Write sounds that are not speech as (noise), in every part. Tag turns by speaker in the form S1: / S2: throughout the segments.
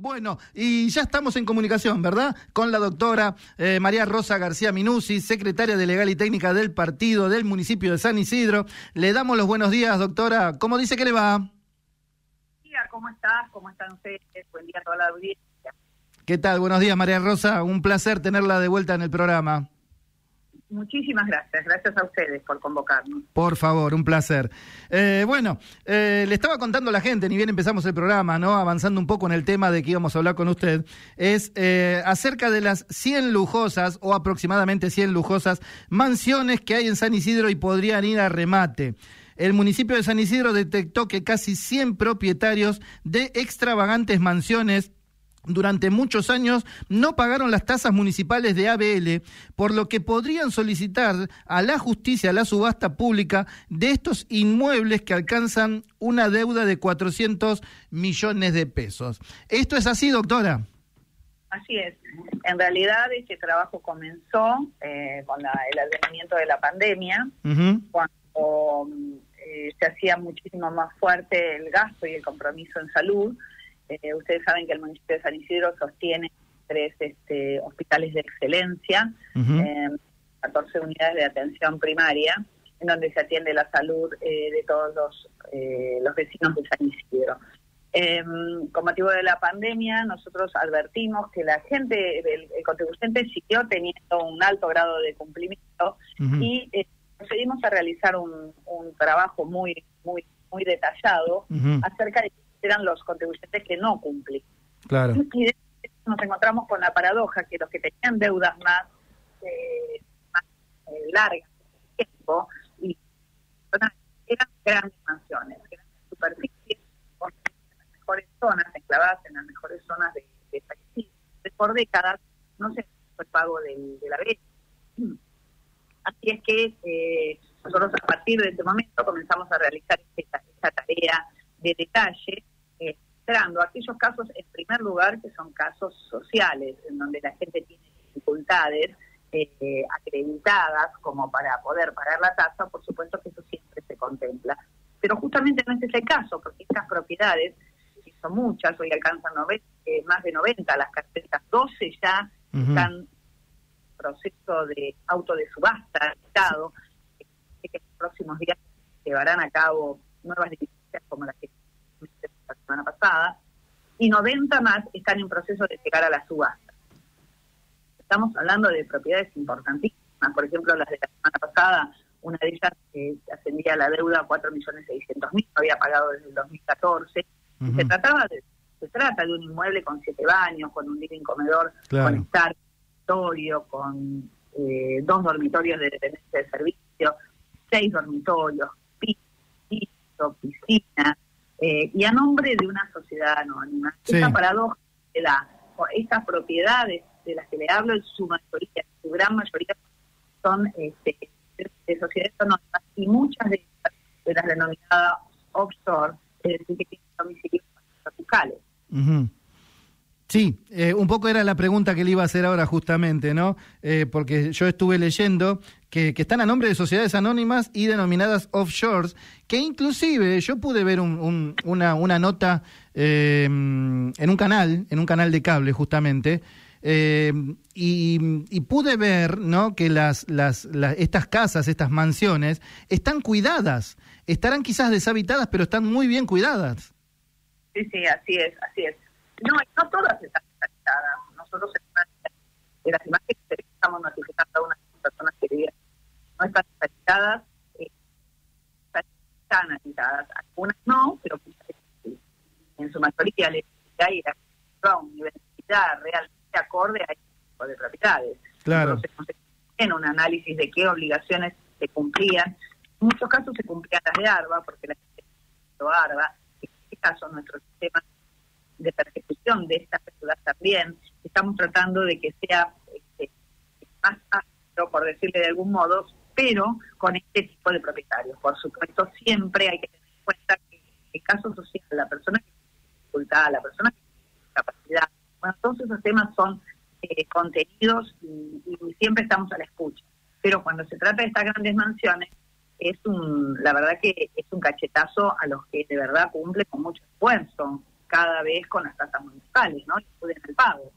S1: Bueno, y ya estamos en comunicación, ¿verdad? Con la doctora eh, María Rosa García Minusi, secretaria de Legal y Técnica del partido del municipio de San Isidro. Le damos los buenos días, doctora. ¿Cómo dice que le va?
S2: Día, ¿cómo estás? ¿Cómo están ustedes? Buen día a toda la audiencia.
S1: ¿Qué tal? Buenos días, María Rosa. Un placer tenerla de vuelta en el programa.
S2: Muchísimas gracias, gracias a ustedes por convocarnos.
S1: Por favor, un placer. Eh, bueno, eh, le estaba contando a la gente, ni bien empezamos el programa, ¿no? Avanzando un poco en el tema de que íbamos a hablar con usted, es eh, acerca de las 100 lujosas o aproximadamente 100 lujosas mansiones que hay en San Isidro y podrían ir a remate. El municipio de San Isidro detectó que casi 100 propietarios de extravagantes mansiones durante muchos años no pagaron las tasas municipales de ABL, por lo que podrían solicitar a la justicia la subasta pública de estos inmuebles que alcanzan una deuda de 400 millones de pesos. ¿Esto es así, doctora?
S2: Así es. En realidad este trabajo comenzó eh, con el advenimiento de la pandemia, cuando eh, se hacía muchísimo más fuerte el gasto y el compromiso en salud eh, ustedes saben que el municipio de San Isidro sostiene tres este, hospitales de excelencia, 14 eh, unidades de atención primaria, en donde se atiende la salud eh, de todos los, los vecinos de San Isidro. con motivo de la pandemia, nosotros advertimos que la gente, el, contribuyente siguió teniendo un alto grado de cumplimiento y procedimos a realizar un, trabajo muy, muy, muy detallado acerca de eran los contribuyentes que no cumplen.
S1: Claro.
S2: Y nos encontramos con la paradoja que los que tenían deudas más, eh, más eh, largas tiempo y eran grandes mansiones, eran superficies en las mejores zonas, enclavadas en las mejores zonas de, de país. Por décadas no se fue el pago de la brecha. Así es que eh, nosotros a partir de este momento comenzamos a realizar esta, esta tarea de detalle, eh, aquellos casos, en primer lugar, que son casos sociales, en donde la gente tiene dificultades eh, acreditadas como para poder pagar la tasa, por supuesto que eso siempre se contempla. Pero justamente no es ese caso, porque estas propiedades, que son muchas, hoy alcanzan eh, más de 90 las carpetas, 12 ya están en proceso de auto de subasta, Estado, que en los próximos días llevarán a cabo nuevas diligencias como las que semana pasada, y 90 más están en proceso de llegar a la subasta. Estamos hablando de propiedades importantísimas, por ejemplo, las de la semana pasada, una de ellas que ascendía la deuda a 4.600.000, había pagado desde el 2014. Se trataba de, se trata de un inmueble con siete baños, con un living comedor, con estar dormitorio, con eh, dos dormitorios de dependencia de servicio, seis dormitorios, piso, piscina, eh, y a nombre de una sociedad anónima. Esta paradoja de la, estas propiedades de las que le hablo, en su mayoría, su gran mayoría, son este, de sociedades anónimas y muchas de, de las denominadas offshore, es decir, que tienen domicilios tropicales.
S1: Sí, eh, un poco era la pregunta que le iba a hacer ahora justamente, ¿no? Eh, porque yo estuve leyendo que, están a nombre de sociedades anónimas y denominadas offshores, que inclusive yo pude ver una, una, nota eh, en un canal, en un canal de cable justamente, y, pude ver, ¿no? Que las, las, estas casas, estas mansiones, están cuidadas, estarán quizás deshabitadas, pero están muy bien cuidadas.
S2: Sí, sí, así es, así es no, no todas están analizadas. Nosotros en las imágenes que estamos notificando a unas personas que no están analizadas, eh, están analizadas. Algunas no, pero en su mayoría le hay a un nivel de realmente acorde a este tipo de propiedades.
S1: Claro.
S2: Entonces, en un análisis de qué obligaciones se cumplían. En muchos casos se cumplían las de ARBA, porque la gente de ARBA, en este caso nuestro sistema de persecución de esta ciudad también. Estamos tratando de que sea este, más áspero, por decirle de algún modo, pero con este tipo de propietarios. Por supuesto, siempre hay que tener en cuenta que el caso social, la persona que tiene dificultad, la persona que tiene discapacidad, bueno, todos esos temas son eh, contenidos y, siempre estamos a la escucha. Pero cuando se trata de estas grandes mansiones, es un, la verdad que es un cachetazo a los que de verdad cumplen con mucho esfuerzo cada vez con las tasas municipales, ¿no? Y el pago.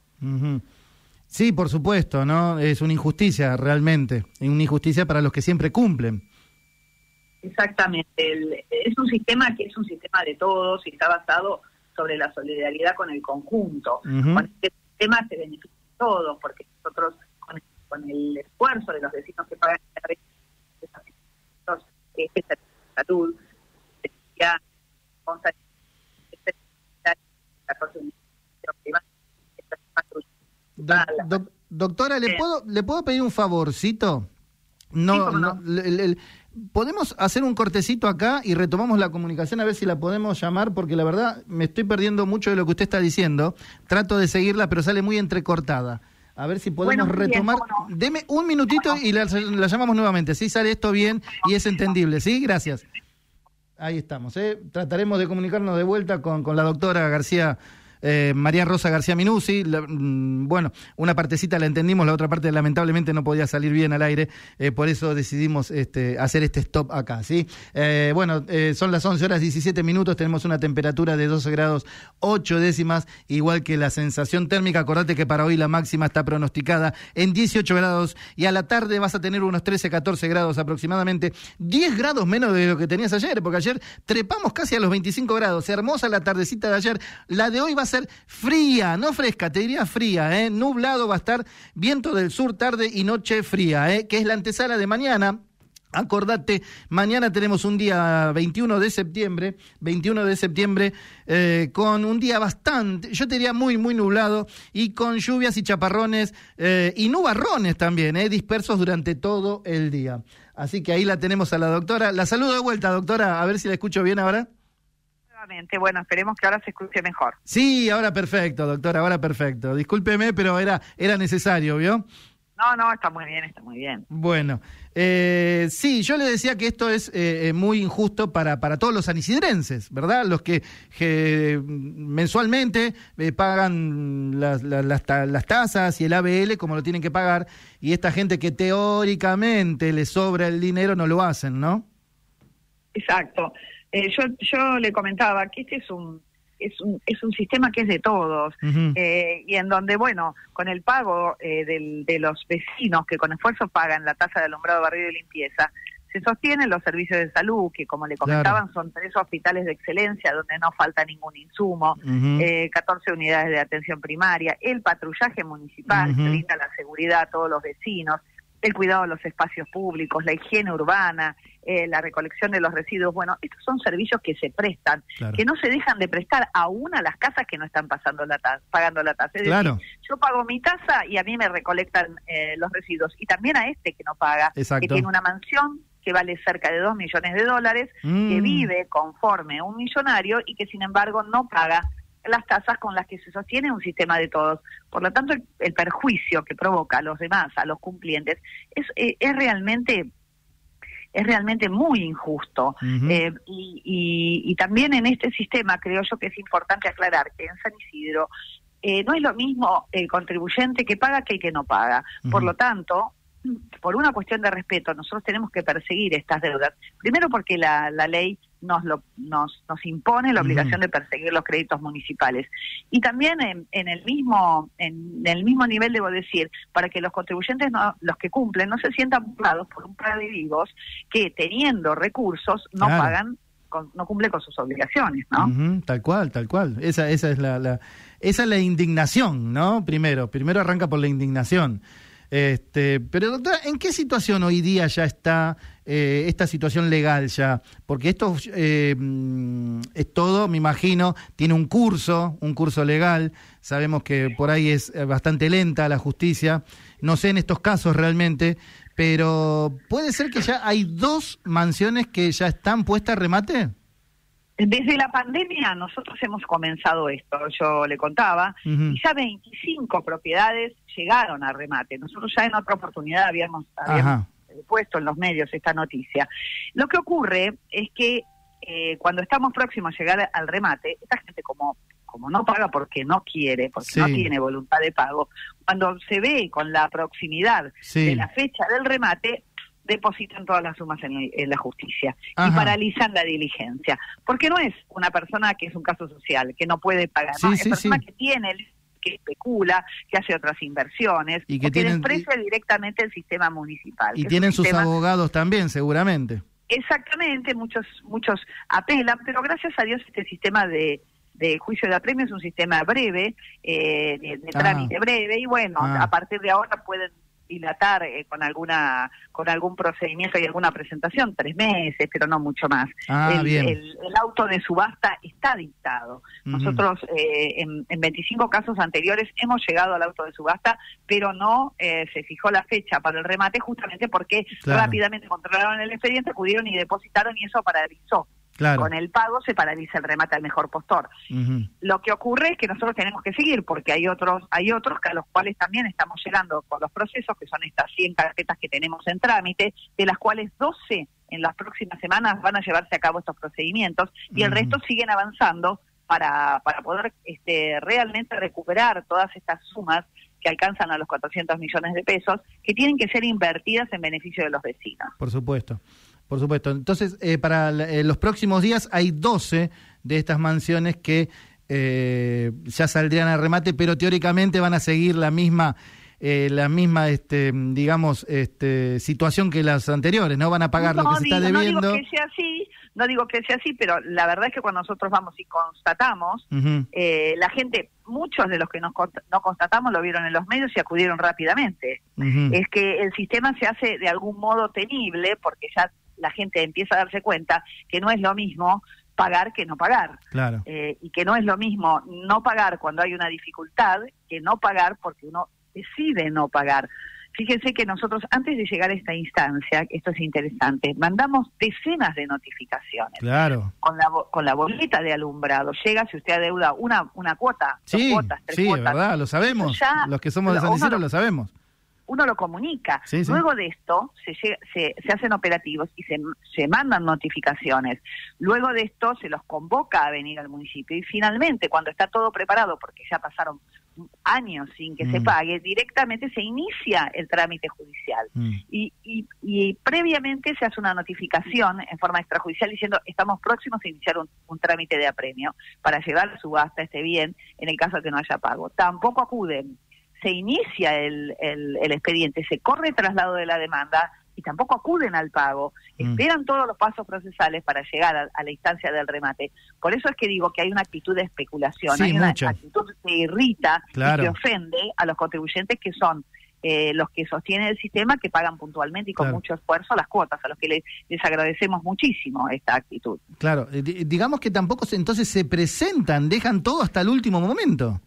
S1: Sí, por supuesto, ¿no? Es una injusticia realmente, una injusticia para los que siempre cumplen.
S2: Exactamente, es un sistema que es un sistema de todos y está basado sobre la solidaridad con el conjunto. Con este sistema se benefician todos, porque nosotros con, el esfuerzo de los vecinos que pagan esta salud, ya
S1: doctora, ¿le puedo, ¿le puedo pedir un favorcito? No, no, podemos hacer un cortecito acá y retomamos la comunicación a ver si la podemos llamar, porque la verdad me estoy perdiendo mucho de lo que usted está diciendo. Trato de seguirla, pero sale muy entrecortada. A ver si podemos retomar. Deme un minutito y la, llamamos nuevamente. Si sale esto bien y es entendible. ¿Sí? Gracias. Ahí estamos. ¿eh? Trataremos de comunicarnos de vuelta con, con la doctora García eh, María Rosa García Minusi. Mm, bueno, una partecita la entendimos, la otra parte lamentablemente no podía salir bien al aire, eh, por eso decidimos este, hacer este stop acá, ¿sí? Eh, bueno, son las 11 horas 17 minutos, tenemos una temperatura de 12 grados 8 décimas, igual que la sensación térmica. Acordate que para hoy la máxima está pronosticada en 18 grados y a la tarde vas a tener unos 13, 14 grados aproximadamente, 10 grados menos de lo que tenías ayer, porque ayer trepamos casi a los 25 grados. Hermosa la tardecita de ayer, la de hoy va a ser fría, no fresca, te diría fría, ¿eh? nublado va a estar, viento del sur tarde y noche fría, ¿eh? que es la antesala de mañana. Acordate, mañana tenemos un día 21 de septiembre, 21 de septiembre, eh, con un día bastante, yo te diría muy, muy nublado y con lluvias y chaparrones eh, y nubarrones también, eh, dispersos durante todo el día. Así que ahí la tenemos a la doctora. La saludo de vuelta, doctora, a ver si la escucho bien ahora.
S2: Bueno, esperemos que ahora se escuche mejor.
S1: Sí, ahora perfecto, doctora, ahora perfecto. Discúlpeme, pero era, era necesario, ¿vio?
S2: No, no, está muy bien, está muy bien.
S1: Bueno, eh, sí, yo le decía que esto es eh, eh, muy injusto para, para todos los anisidrenses, ¿verdad? Los que, mensualmente pagan las, las, las, tasas y el ABL como lo tienen que pagar, y esta gente que teóricamente le sobra el dinero no lo hacen, ¿no?
S2: Exacto. Eh, yo, yo le comentaba que este es un, es un, es un sistema que es de todos. Eh, y en donde, bueno, con el pago eh, del, de los vecinos que con esfuerzo pagan la tasa de alumbrado, barrio y limpieza, se sostienen los servicios de salud, que como le comentaban son tres hospitales de excelencia donde no falta ningún insumo, 14 unidades de atención primaria, el patrullaje municipal que brinda la seguridad a todos los vecinos, el cuidado de los espacios públicos, la higiene urbana, eh, la recolección de los residuos. Bueno, estos son servicios que se prestan, que no se dejan de prestar aún a las casas que no están pasando la pagando la tasa. Es decir, yo pago mi tasa y a mí me recolectan eh, los residuos. Y también a este que no paga, que tiene una mansión que vale cerca de dos millones de dólares, que mm. vive conforme un millonario y que sin embargo no paga las tasas con las que se sostiene un sistema de todos. Por lo tanto, el, perjuicio que provoca a los demás, a los cumplientes, es, eh, es realmente es realmente muy injusto. Eh, y, y, también en este sistema creo yo que es importante aclarar que en San Isidro eh, no es lo mismo el contribuyente que paga que el que no paga. Por lo tanto, por una cuestión de respeto, nosotros tenemos que perseguir estas deudas. Primero porque la, la ley nos, lo, nos, nos impone la obligación de perseguir los créditos municipales. Y también en, en, el mismo en el mismo nivel, debo decir, para que los contribuyentes, no, los que cumplen, no se sientan burlados por un par de vivos que teniendo recursos no pagan no cumple con sus obligaciones, ¿no?
S1: tal cual, tal cual. Esa, esa es la, la, esa es la indignación, ¿no? Primero, primero arranca por la indignación. Este, pero doctora, ¿en qué situación hoy día ya está eh, esta situación legal ya? Porque esto eh, es todo, me imagino, tiene un curso, un curso legal. Sabemos que por ahí es eh, bastante lenta la justicia. No sé en estos casos realmente, pero ¿puede ser que ya hay dos mansiones que ya están puestas a remate?
S2: Desde la pandemia nosotros hemos comenzado esto, yo le contaba, y ya 25 propiedades llegaron a remate. Nosotros ya en otra oportunidad habíamos, puesto en los medios esta noticia. Lo que ocurre es que eh, cuando estamos próximos a llegar al remate, esta gente como como no paga porque no quiere, porque no tiene voluntad de pago, cuando se ve con la proximidad de la fecha del remate, depositan todas las sumas en, en la justicia y paralizan la diligencia. Porque no es una persona que es un caso social, que no puede pagar,
S1: Sí,
S2: no,
S1: sí,
S2: es persona
S1: sí.
S2: que tiene, que especula, que hace otras inversiones,
S1: Y que
S2: o
S1: tienen-
S2: desprecia directamente el sistema municipal.
S1: Y
S2: que
S1: tienen sus
S2: sistema-
S1: abogados también, seguramente.
S2: Exactamente, muchos muchos apelan, pero gracias a Dios este sistema de, de juicio de apremio es un sistema breve, eh, de, de
S1: Ah.
S2: trámite breve, y bueno,
S1: Ah.
S2: a partir de ahora pueden dilatar eh, con alguna con algún procedimiento y alguna presentación tres meses pero no mucho más
S1: Ah,
S2: el,
S1: bien.
S2: el- el auto de subasta está dictado nosotros eh, en, en 25 casos anteriores hemos llegado al auto de subasta pero no eh, se fijó la fecha para el remate justamente porque
S1: Claro.
S2: rápidamente controlaron el expediente acudieron y depositaron y eso paralizó
S1: Claro.
S2: con el pago se paraliza el remate al mejor postor lo que ocurre es que nosotros tenemos que seguir porque hay otros hay otros a los cuales también estamos llegando con los procesos que son estas 100 carpetas que tenemos en trámite de las cuales 12 en las próximas semanas van a llevarse a cabo estos procedimientos y el resto siguen avanzando para para poder este realmente recuperar todas estas sumas que alcanzan a los 400 millones de pesos que tienen que ser invertidas en beneficio de los vecinos.
S1: Por supuesto, por supuesto. Entonces, eh, para eh, los próximos días hay 12 de estas mansiones que eh, ya saldrían a remate, pero teóricamente van a seguir la misma, eh, la misma, este, digamos, este, situación que las anteriores, ¿no? Van a pagar lo que se está debiendo.
S2: No digo que sea así, no digo que sea así, pero la verdad es que cuando nosotros vamos y constatamos, eh, la gente, muchos de los que nos no constatamos lo vieron en los medios y acudieron rápidamente. Es que el sistema se hace de algún modo tenible porque ya la gente empieza a darse cuenta que no es lo mismo pagar que no pagar.
S1: Claro.
S2: Eh, y que no es lo mismo no pagar cuando hay una dificultad que no pagar porque uno decide no pagar. Fíjense que nosotros, antes de llegar a esta instancia, esto es interesante, mandamos decenas de notificaciones
S1: Claro.
S2: con la, con la boleta de alumbrado. Llega si usted adeuda una, una cuota, dos
S1: Sí,
S2: cuotas, tres
S1: sí,
S2: cuotas.
S1: verdad, lo sabemos.
S2: Ya-
S1: Los que somos de San Isidro
S2: lo-
S1: lo sabemos.
S2: Uno lo comunica.
S1: Sí, sí.
S2: Luego de esto se, llega- se, se hacen operativos y se, se mandan notificaciones. Luego de esto se los convoca a venir al municipio y finalmente cuando está todo preparado, porque ya pasaron años sin que se
S1: Mm.
S2: pague, directamente se inicia el trámite judicial.
S1: Mm.
S2: Y, y, y previamente se hace una notificación en forma extrajudicial diciendo estamos próximos a iniciar un, un trámite de apremio para llevar a subasta este bien en el caso de que no haya pago. Tampoco acuden. Se inicia el, el, el expediente, se corre el traslado de la demanda y tampoco acuden al pago.
S1: Mm.
S2: Esperan todos los pasos procesales para llegar a, a la instancia del remate. Por eso es que digo que hay una actitud de especulación,
S1: Sí,
S2: hay una actitud que irrita
S1: Claro.
S2: y que ofende a los contribuyentes que son eh, los que sostienen el sistema, que pagan puntualmente y con
S1: Claro.
S2: mucho esfuerzo las cuotas, a los que les, les agradecemos muchísimo esta actitud.
S1: Claro, eh, di- digamos que tampoco se, entonces se presentan, dejan todo hasta el último momento.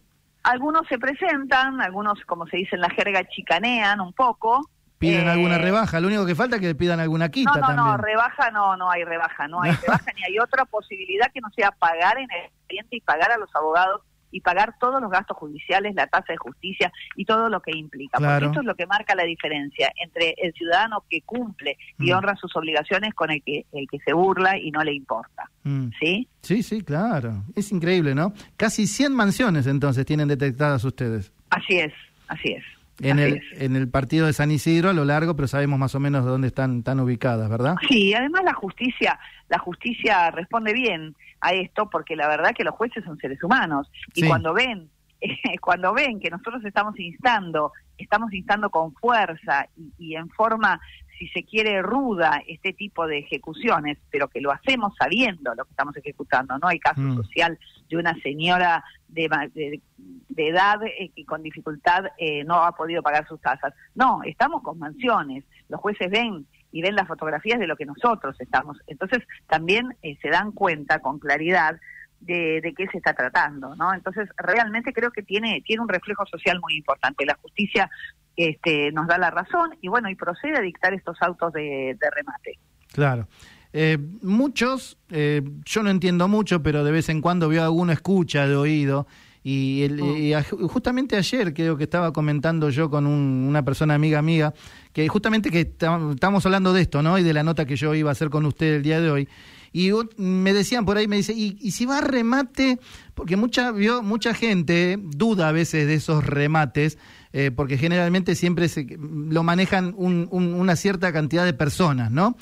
S2: Algunos se presentan, algunos, como se dice en la jerga, chicanean un poco.
S1: Piden
S2: Eh,
S1: alguna rebaja, lo único que falta es que le pidan alguna quita
S2: No, no,
S1: también.
S2: no, rebaja no, no hay rebaja, no hay (laughs) rebaja ni hay otra posibilidad que no sea pagar en el expediente y pagar a los abogados y pagar todos los gastos judiciales, la tasa de justicia y todo lo que implica.
S1: Claro.
S2: Porque esto es lo que marca la diferencia entre el ciudadano que cumple y
S1: Mm.
S2: honra sus obligaciones con el que, el que se burla y no le importa.
S1: Mm.
S2: ¿Sí?
S1: Sí, sí, claro. Es increíble, ¿no? Casi 100 mansiones entonces tienen detectadas ustedes.
S2: Así es, así es.
S1: En el, en el partido de San Isidro a lo largo, pero sabemos más o menos de dónde están, están ubicadas, ¿verdad?
S2: Sí, además la justicia, la justicia responde bien a esto porque la verdad que los jueces son seres humanos y
S1: Sí.
S2: cuando ven (laughs) cuando ven que nosotros estamos instando, estamos instando con fuerza y, y en forma si se quiere ruda este tipo de ejecuciones, pero que lo hacemos sabiendo lo que estamos ejecutando, no hay caso
S1: Mm.
S2: social de una señora de, de- de edad eh, que con dificultad eh, no ha podido pagar sus tasas. No, estamos con mansiones, los jueces ven y ven las fotografías de lo que nosotros estamos. Entonces también eh, se dan cuenta con claridad de, de qué se está tratando, ¿no? Entonces realmente creo que tiene tiene un reflejo social muy importante. La justicia este, nos da la razón y bueno y procede a dictar estos autos de, de remate.
S1: Claro. Eh, muchos, eh, yo no entiendo mucho, pero de vez en cuando veo alguno escucha de oído. Y, el-
S2: Mm.
S1: y a- justamente ayer creo que estaba comentando yo con un- una persona amiga amiga, que justamente que estamos hablando de esto, ¿no? Y de la nota que yo iba a hacer con usted el día de hoy. Y me decían por ahí, me dice, ¿y, y si va a remate? Porque mucha, vio, mucha gente duda a veces de esos remates, eh, porque generalmente siempre se, lo manejan una cierta cantidad de personas, ¿no?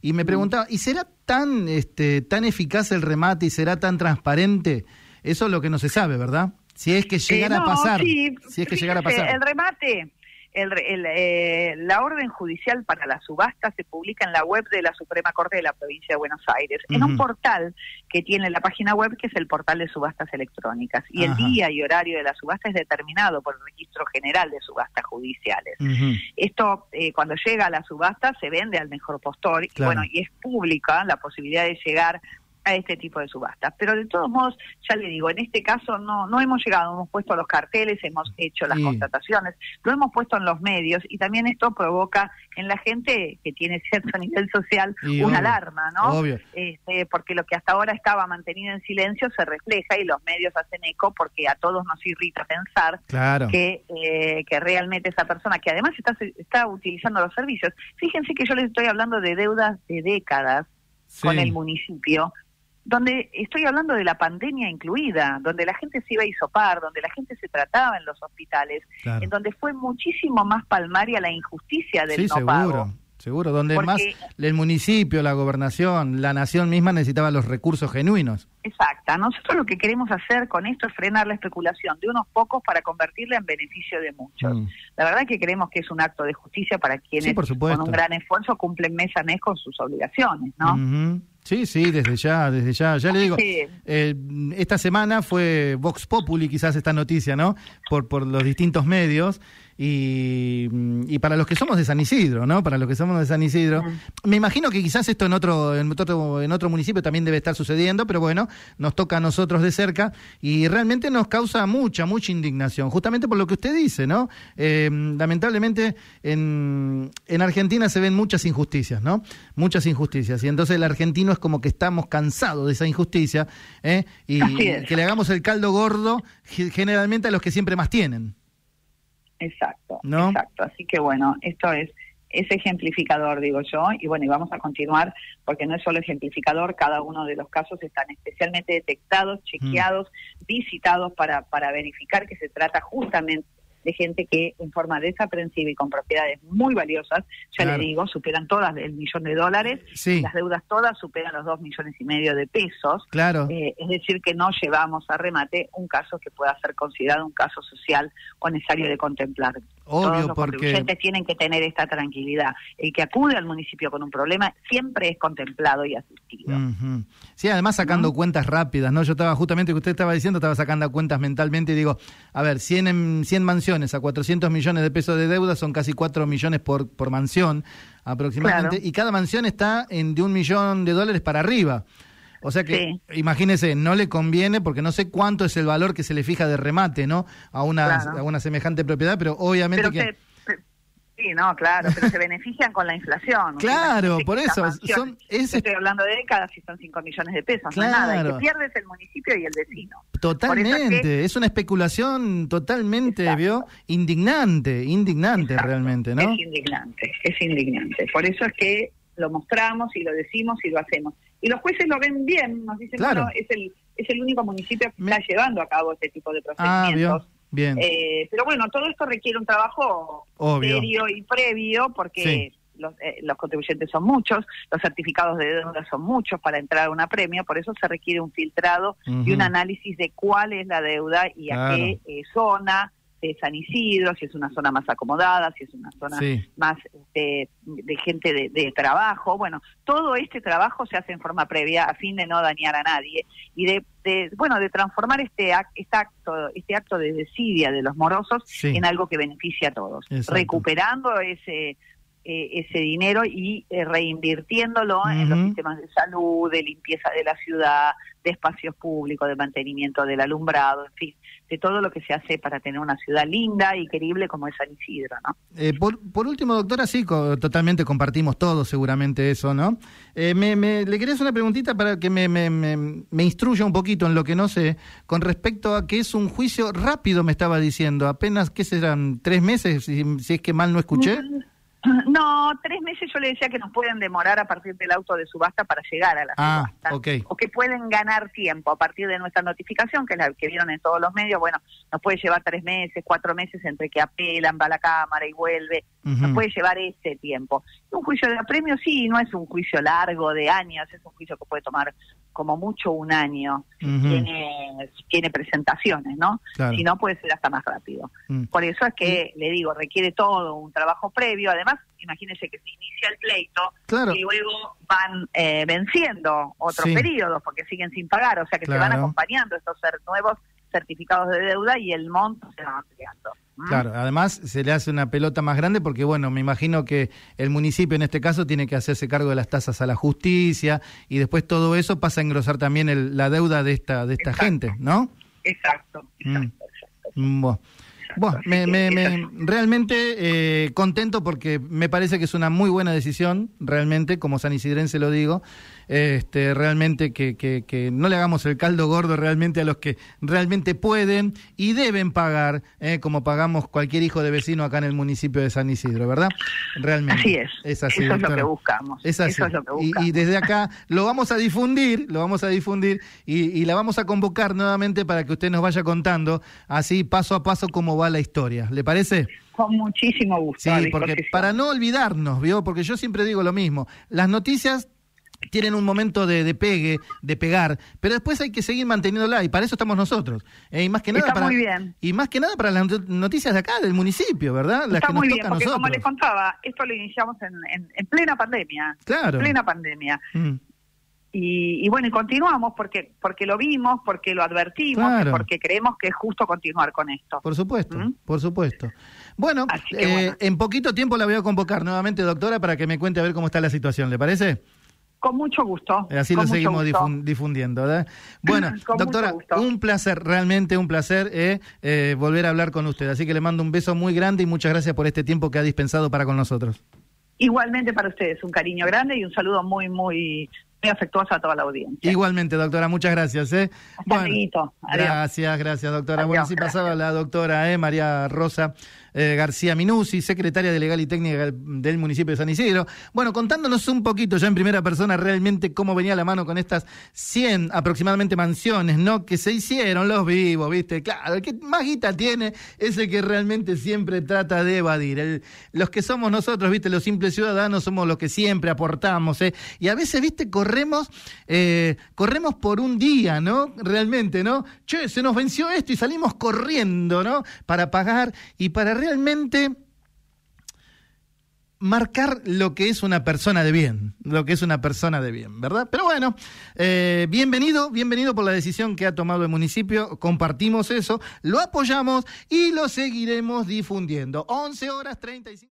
S1: Y me mm. preguntaba, ¿y será tan, este, tan eficaz el remate y será tan transparente? Eso es lo que no se sabe, ¿verdad? Si es que llegara a pasar. si es que llegara a pasar.
S2: El remate el, eh, la orden judicial para la subasta se publica en la web de la Suprema Corte de la Provincia de Buenos Aires, en un portal que tiene la página web que es el portal de subastas electrónicas. Y el día y horario de la subasta es determinado por el Registro General de Subastas Judiciales. Esto, eh, cuando llega a la subasta, se vende al mejor postor y, bueno, y es pública la posibilidad de llegar a este tipo de subastas. Pero de todos modos, ya le digo, en este caso no, no hemos llegado, hemos puesto los carteles, hemos hecho las constataciones, lo hemos puesto en los medios y también esto provoca en la gente que tiene cierto (laughs) nivel social una alarma, ¿no? Este, porque lo que hasta ahora estaba mantenido en silencio se refleja y los medios hacen eco porque a todos nos irrita pensar que, eh, que realmente esa persona que además está, está utilizando los servicios, fíjense que yo les estoy hablando de deudas de décadas con el municipio, donde estoy hablando de la pandemia incluida, donde la gente se iba a isopar, donde la gente se trataba en los hospitales, en donde fue muchísimo más palmaria la injusticia del
S1: sí, seguro. Seguro, donde más el municipio, la gobernación, la nación misma necesitaba los recursos genuinos.
S2: Exacta. Nosotros lo que queremos hacer con esto es frenar la especulación de unos pocos para convertirla en beneficio de muchos. Mm. La verdad que creemos que es un acto de justicia para quienes con un gran esfuerzo cumplen mes a mes con sus obligaciones, ¿no?
S1: Sí, sí, desde ya, desde ya. Ya le digo, eh, esta semana fue Vox Populi quizás esta noticia, ¿no? Por, por los distintos medios. Y, y, para los que somos de San Isidro, ¿no? Para los que somos de San Isidro, me imagino que quizás esto en otro, en otro, en otro municipio también debe estar sucediendo, pero bueno, nos toca a nosotros de cerca y realmente nos causa mucha, mucha indignación, justamente por lo que usted dice, ¿no? Eh, lamentablemente en, en Argentina se ven muchas injusticias, ¿no? Muchas injusticias y entonces el argentino es como que estamos cansados de esa injusticia ¿eh? y que le hagamos el caldo gordo generalmente a los que siempre más tienen.
S2: Exacto, exacto. Así que bueno, esto es es ejemplificador, digo yo, y bueno, y vamos a continuar porque no es solo ejemplificador, cada uno de los casos están especialmente detectados, chequeados, visitados para, para verificar que se trata justamente de gente que en forma desaprensiva y con propiedades muy valiosas, ya le digo, superan todas el millón de dólares, las deudas todas superan los dos millones y medio de pesos.
S1: Claro.
S2: Eh, es decir, que no llevamos a remate un caso que pueda ser considerado un caso social o necesario de contemplar.
S1: Obvio, Todos
S2: los
S1: porque...
S2: contribuyentes tienen que tener esta tranquilidad. El que acude al municipio con un problema siempre es contemplado y asistido.
S1: Sí, además sacando cuentas rápidas, ¿no? Yo estaba justamente, que usted estaba diciendo, estaba sacando cuentas mentalmente y digo, a ver, 100, 100 mansiones a 400 millones de pesos de deuda son casi 4 millones por, por mansión aproximadamente, y cada mansión está en de un millón de dólares para arriba. O sea que, imagínese, no le conviene porque no sé cuánto es el valor que se le fija de remate, ¿no? A una, a una semejante propiedad, pero obviamente que...
S2: Sí, no, claro, pero se benefician con la inflación.
S1: Claro, por eso.
S2: son, Estoy hablando de décadas y son 5 millones de pesos, claro. no nada. Y que pierdes el municipio y el vecino.
S1: Totalmente, es, una especulación totalmente, ¿vio? Indignante, indignante realmente, ¿no?
S2: Es indignante, es indignante. Por eso es que lo mostramos y lo decimos y lo hacemos. Y los jueces lo ven bien, nos dicen, claro. bueno, es el, es el único municipio que está llevando a cabo este tipo de ah, procedimientos.
S1: Bien.
S2: Eh, pero bueno, todo esto requiere un trabajo serio y previo porque los, eh, los, contribuyentes son muchos, los certificados de deuda son muchos para entrar a una premia, por eso se requiere un filtrado y un análisis de cuál es la deuda y a qué eh, zona, de San Isidro, si es una zona más acomodada, si es una zona más este, de gente de, trabajo. Bueno, todo este trabajo se hace en forma previa a fin de no dañar a nadie y de, bueno, de transformar este, este acto, este acto de desidia de los morosos en algo que beneficie a todos, recuperando ese eh, ese dinero y eh, reinvirtiéndolo en los sistemas de salud, de limpieza de la ciudad, de espacios públicos, de mantenimiento del alumbrado, en fin, de todo lo que se hace para tener una ciudad linda y querible como es San Isidro, ¿no?
S1: Eh, por, por, último, doctora, sí, totalmente compartimos todos seguramente eso, ¿no? me, le quería hacer una preguntita para que me, me, me, instruya un poquito en lo que no sé, con respecto a que es un juicio rápido, me estaba diciendo, apenas, ¿qué serán? ¿Tres meses, si, si es que mal no escuché? (clears throat)
S2: No, tres meses yo le decía que nos pueden demorar a partir del auto de subasta para llegar a la
S1: Ah,
S2: subasta. O que pueden ganar tiempo a partir de nuestra notificación, que es la que vieron en todos los medios. Bueno, nos puede llevar tres meses, cuatro meses entre que apelan, va a la Cámara y vuelve.
S1: Ujú.
S2: Nos puede llevar ese tiempo. Un juicio de apremio sí, no es un juicio largo de años, es un juicio que puede tomar como mucho un año. Tiene, tiene presentaciones, ¿no?
S1: Claro.
S2: Si no, puede ser hasta más rápido.
S1: Mm.
S2: Por eso es que, le digo, requiere todo un trabajo previo. Además, imagínense que se inicia el pleito
S1: Claro.
S2: y luego van eh, venciendo otros
S1: Sí.
S2: periodos porque siguen sin pagar. O sea que se van acompañando estos nuevos certificados de deuda y el monto se va ampliando. ¿Mm?
S1: Claro, además se le hace una pelota más grande porque, bueno, me imagino que el municipio en este caso tiene que hacerse cargo de las tasas a la justicia y después todo eso pasa a engrosar también el- la deuda de esta, de esta
S2: Exacto.
S1: gente, ¿no?
S2: Exacto,
S1: Mm.
S2: exacto, exacto.
S1: Mm, Bueno, Bueno, me, me- me- realmente eh, contento porque me parece que es una muy buena decisión, realmente, como San Isidrense lo digo, este, realmente que, que- que no le hagamos el caldo gordo realmente a los que realmente pueden y deben pagar, eh, como pagamos cualquier hijo de vecino acá en el municipio de San Isidro, ¿verdad? Realmente.
S2: Así es.
S1: Es así,
S2: Eso es lo que buscamos.
S1: Es así.
S2: Eso es lo que
S1: Y-
S2: buscamos.
S1: y, desde acá lo vamos a difundir, lo vamos a difundir y, y la vamos a convocar nuevamente para que usted nos vaya contando así paso a paso cómo va la historia. ¿Le parece?
S2: Con muchísimo gusto.
S1: Sí, porque para no olvidarnos, ¿vio? Porque yo siempre digo lo mismo, las noticias tienen un momento de, de pegue, de pegar, pero después hay que seguir manteniéndola y para eso estamos nosotros. Eh, y más que nada
S2: Está
S1: para
S2: muy bien.
S1: y más que nada para las not- noticias de acá del municipio, ¿verdad? Las
S2: Está
S1: que nos
S2: muy bien,
S1: a
S2: porque como les contaba, esto lo iniciamos en, en- en plena pandemia.
S1: Claro.
S2: En plena pandemia.
S1: Mm.
S2: Y, y bueno, y continuamos porque porque lo vimos, porque lo advertimos,
S1: Claro.
S2: porque creemos que es justo continuar con esto.
S1: Por supuesto,
S2: ¿Mm?
S1: por supuesto. Bueno, eh,
S2: bueno.
S1: en poquito tiempo la voy a convocar nuevamente, doctora, para que me cuente a ver cómo está la situación, ¿le parece?
S2: Con mucho gusto.
S1: Así lo seguimos difundiendo, ¿verdad? Bueno, (clears throat)
S2: Con
S1: doctora, un placer, realmente un placer eh, eh, volver a hablar con usted. Así que le mando un beso muy grande y muchas gracias por este tiempo que ha dispensado para con nosotros.
S2: Igualmente para ustedes, un cariño grande y un saludo muy, muy, muy afectuoso a toda la audiencia.
S1: Igualmente, doctora, muchas gracias. ¿eh?
S2: Hasta. Adiós.
S1: Gracias, gracias, doctora.
S2: Adiós,
S1: bueno, así
S2: gracias.
S1: pasaba la doctora eh, María Rosa eh, García Minusi, secretaria de Legal y Técnica del- municipio de San Isidro. Bueno, contándonos un poquito ya en primera persona realmente cómo venía la mano con estas 100 aproximadamente mansiones, ¿no? Que se hicieron los vivos, ¿viste? Claro, el que más guita tiene es el que realmente siempre trata de evadir. Los que somos nosotros, ¿viste? Los simples ciudadanos somos los que siempre aportamos, ¿eh? Y a veces, ¿viste? Corremos, eh, corremos por un día, ¿no? Realmente, ¿no? Che, se nos venció esto y salimos corriendo, ¿no? Para pagar y para realmente marcar lo que es una persona de bien, lo que es una persona de bien, ¿verdad? Pero bueno, eh, bienvenido, bienvenido por la decisión que ha tomado el municipio, compartimos eso, lo apoyamos y lo seguiremos difundiendo. 11 horas 35.